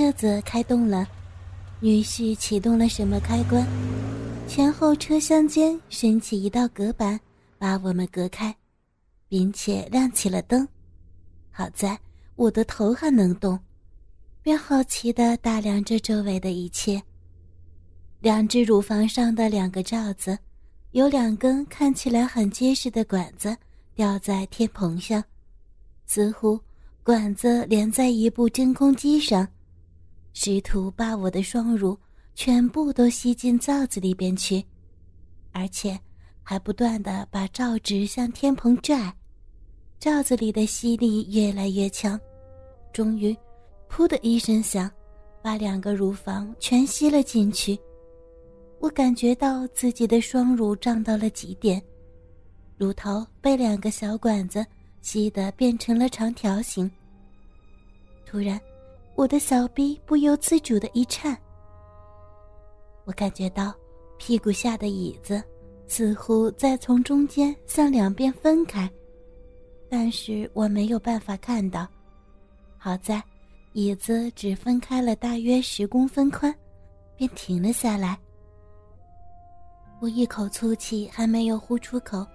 车子开动了，女婿启动了什么开关，前后车厢间升起一道隔板，把我们隔开，并且亮起了灯。好在我的头还能动，便好奇地打量着周围的一切。两只乳房上的两个罩子，有两根看起来很结实的管子吊在天棚上，似乎。管子连在一部真空机上，试图把我的双乳全部都吸进罩子里边去，而且还不断的把罩子向天棚拽，罩子里的吸力越来越强，终于，噗的一声响，把两个乳房全吸了进去。我感觉到自己的双乳胀到了极点，乳头被两个小管子。吸得变成了长条形。突然，我的小臂不由自主的一颤。我感觉到屁股下的椅子似乎在从中间向两边分开，但是我没有办法看到。好在椅子只分开了大约十公分宽，便停了下来。我一口粗气还没有呼出口。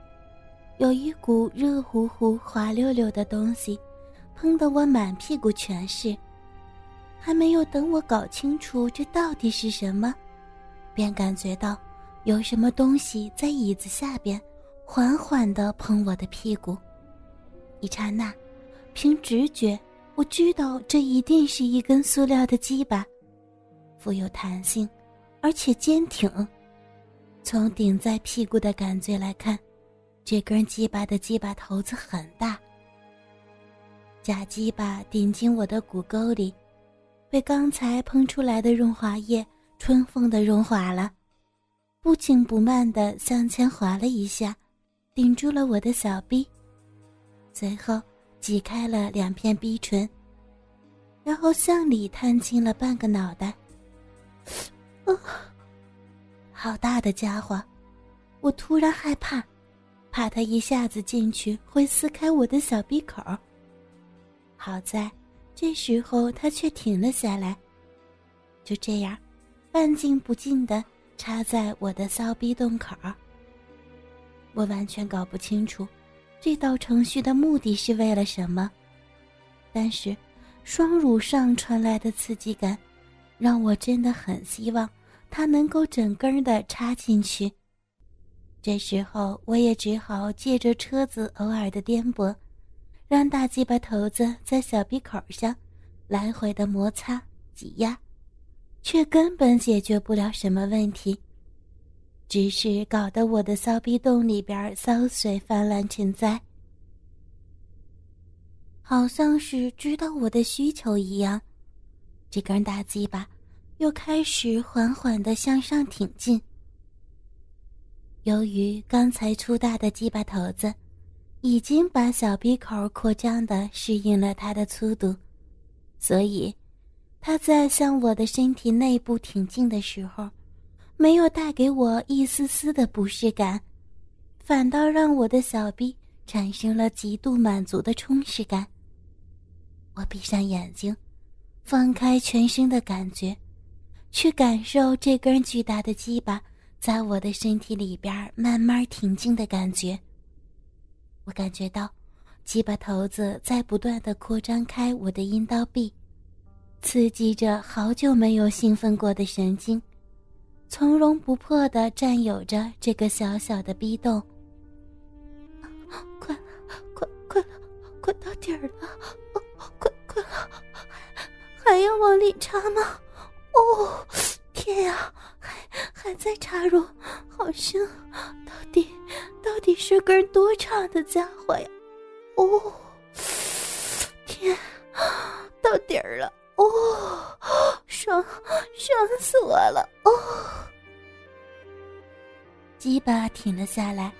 有一股热乎乎、滑溜溜的东西，喷得我满屁股全是。还没有等我搞清楚这到底是什么，便感觉到有什么东西在椅子下边缓缓地碰我的屁股。一刹那，凭直觉，我知道这一定是一根塑料的鸡巴，富有弹性，而且坚挺。从顶在屁股的感觉来看。这根鸡巴的鸡巴头子很大，假鸡巴顶进我的骨沟里，被刚才喷出来的润滑液春风的润滑了，不紧不慢地向前滑了一下，顶住了我的小臂，随后挤开了两片逼唇，然后向里探进了半个脑袋。啊，好大的家伙！我突然害怕。怕他一下子进去会撕开我的小鼻口。好在，这时候他却停了下来。就这样，半进不进的插在我的骚逼洞口。我完全搞不清楚，这道程序的目的是为了什么。但是，双乳上传来的刺激感，让我真的很希望它能够整根的插进去。这时候，我也只好借着车子偶尔的颠簸，让大鸡巴头子在小鼻口上来回的摩擦挤压，却根本解决不了什么问题，只是搞得我的骚逼洞里边骚水泛滥成灾，好像是知道我的需求一样，这根大鸡巴又开始缓缓的向上挺进。由于刚才粗大的鸡巴头子，已经把小鼻口扩张的适应了它的粗度，所以，它在向我的身体内部挺进的时候，没有带给我一丝丝的不适感，反倒让我的小臂产生了极度满足的充实感。我闭上眼睛，放开全身的感觉，去感受这根巨大的鸡巴。在我的身体里边慢慢挺进的感觉，我感觉到鸡巴头子在不断的扩张开我的阴道壁，刺激着好久没有兴奋过的神经，从容不迫的占有着这个小小的逼洞。快，快，快，快到底儿了！快，快了，还要往里插吗？哦。天呀，还还在插入，好深！到底到底是根多长的家伙呀？哦，天，到底儿了！哦，爽爽死我了！哦，鸡巴停了下来，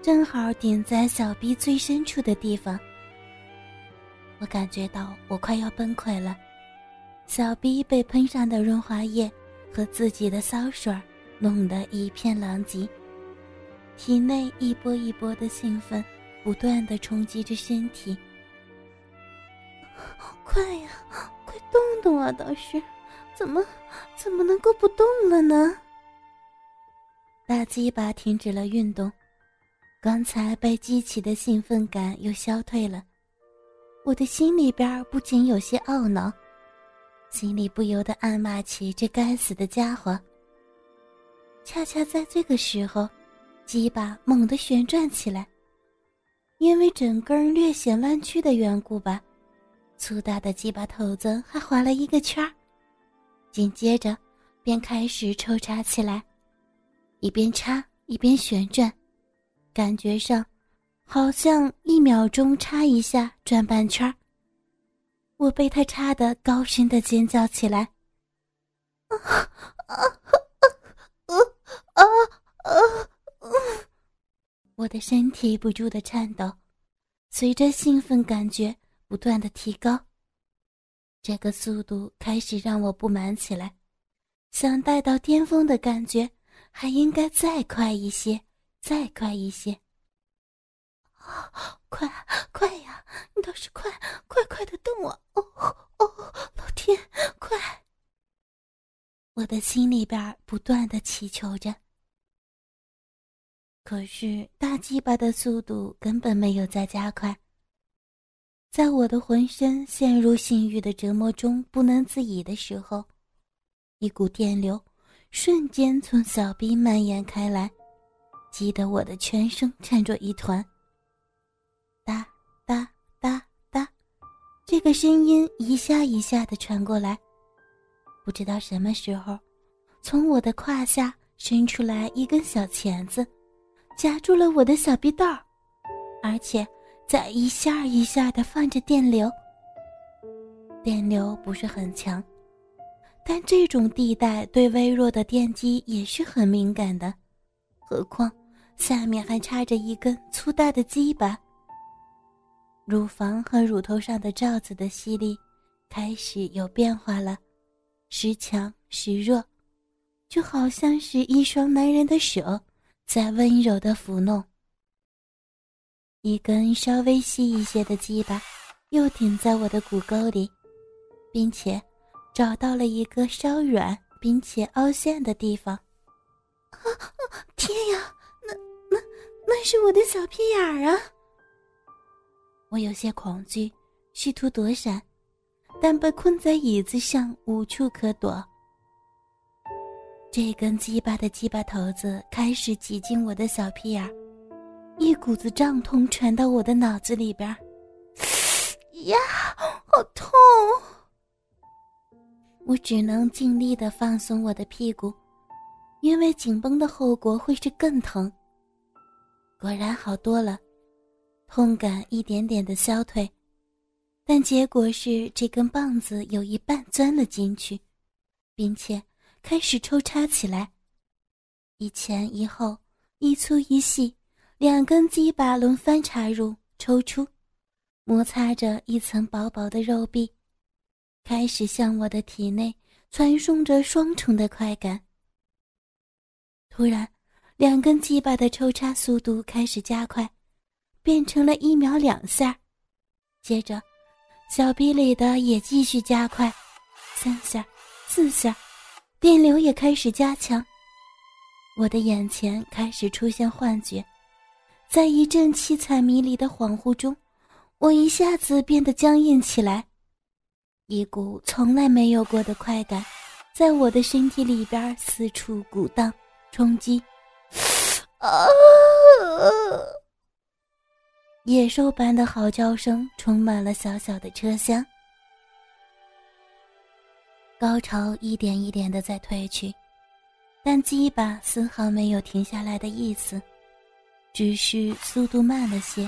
正好顶在小臂最深处的地方。我感觉到我快要崩溃了，小臂被喷上的润滑液。和自己的骚水弄得一片狼藉，体内一波一波的兴奋不断的冲击着身体。快呀，快动动啊，倒是，怎么怎么能够不动了呢？大鸡巴停止了运动，刚才被激起的兴奋感又消退了，我的心里边不仅有些懊恼，心里不由得暗骂起这该死的家伙。恰恰在这个时候，鸡巴猛地旋转起来，因为整根略显弯曲的缘故吧，粗大的鸡巴头子还划了一个圈，紧接着便开始抽插起来。一边插一边旋转，感觉上好像一秒钟插一下转半圈我被他插得高声的尖叫起来，啊啊啊啊啊啊！我的身体不住的颤抖，随着兴奋感觉不断的提高，这个速度开始让我不满起来，想带到巅峰的感觉。还应该再快一些，再快一些！快快呀！你倒是快，快快的动我！哦哦，老天，快！我的心里边不断的祈求着。可是大鸡巴的速度根本没有在加快。在我的浑身陷入性欲的折磨中不能自已的时候，一股电流。瞬间从小臂蔓延开来，激得我的全身颤作一团。哒哒哒哒，这个声音一下一下的传过来。不知道什么时候，从我的胯下伸出来一根小钳子，夹住了我的小臂道而且在一下一下的放着电流。电流不是很强。但这种地带对微弱的电击也是很敏感的，何况下面还插着一根粗大的鸡巴。乳房和乳头上的罩子的吸力开始有变化了，时强时弱，就好像是一双男人的手在温柔的抚弄。一根稍微细一些的鸡巴又顶在我的骨沟里，并且。找到了一个稍软并且凹陷的地方。啊天呀，那那那是我的小屁眼儿啊！我有些恐惧，试图躲闪，但被困在椅子上，无处可躲。这根鸡巴的鸡巴头子开始挤进我的小屁眼儿，一股子胀痛传到我的脑子里边儿。呀，好痛！我只能尽力的放松我的屁股，因为紧绷的后果会是更疼。果然好多了，痛感一点点的消退，但结果是这根棒子有一半钻了进去，并且开始抽插起来，一前一后，一粗一细，两根鸡巴轮番插入、抽出，摩擦着一层薄薄的肉壁。开始向我的体内传送着双重的快感。突然，两根鸡巴的抽插速度开始加快，变成了一秒两下。接着，小臂里的也继续加快，三下、四下，电流也开始加强。我的眼前开始出现幻觉，在一阵凄惨迷离的恍惚中，我一下子变得僵硬起来。一股从来没有过的快感，在我的身体里边四处鼓荡、冲击。啊！野兽般的嚎叫声充满了小小的车厢。高潮一点一点的在退去，但鸡巴丝毫没有停下来的意思，只是速度慢了些，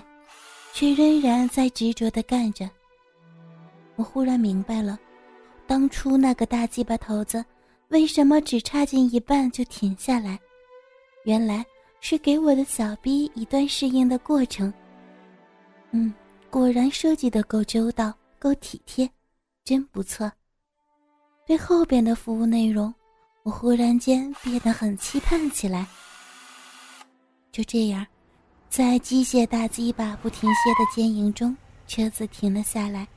却仍然在执着的干着。我忽然明白了，当初那个大鸡巴头子为什么只插进一半就停下来，原来是给我的小逼一段适应的过程。嗯，果然设计的够周到，够体贴，真不错。对后边的服务内容，我忽然间变得很期盼起来。就这样，在机械大鸡巴不停歇的坚营中，车子停了下来。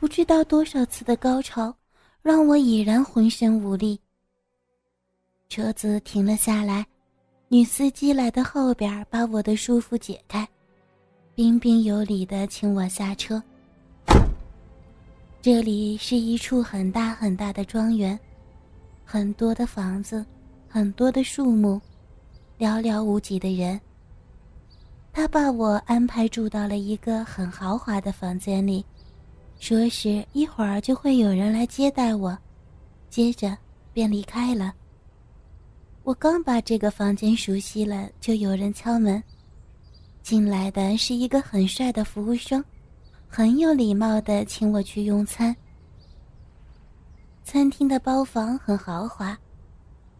不知道多少次的高潮，让我已然浑身无力。车子停了下来，女司机来到后边，把我的束缚解开，彬彬有礼的请我下车。这里是一处很大很大的庄园，很多的房子，很多的树木，寥寥无几的人。他把我安排住到了一个很豪华的房间里，说是一会儿就会有人来接待我，接着便离开了。我刚把这个房间熟悉了，就有人敲门。进来的是一个很帅的服务生，很有礼貌的请我去用餐。餐厅的包房很豪华，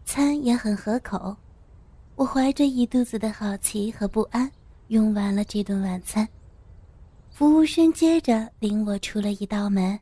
餐也很合口。我怀着一肚子的好奇和不安。用完了这顿晚餐，服务生接着领我出了一道门。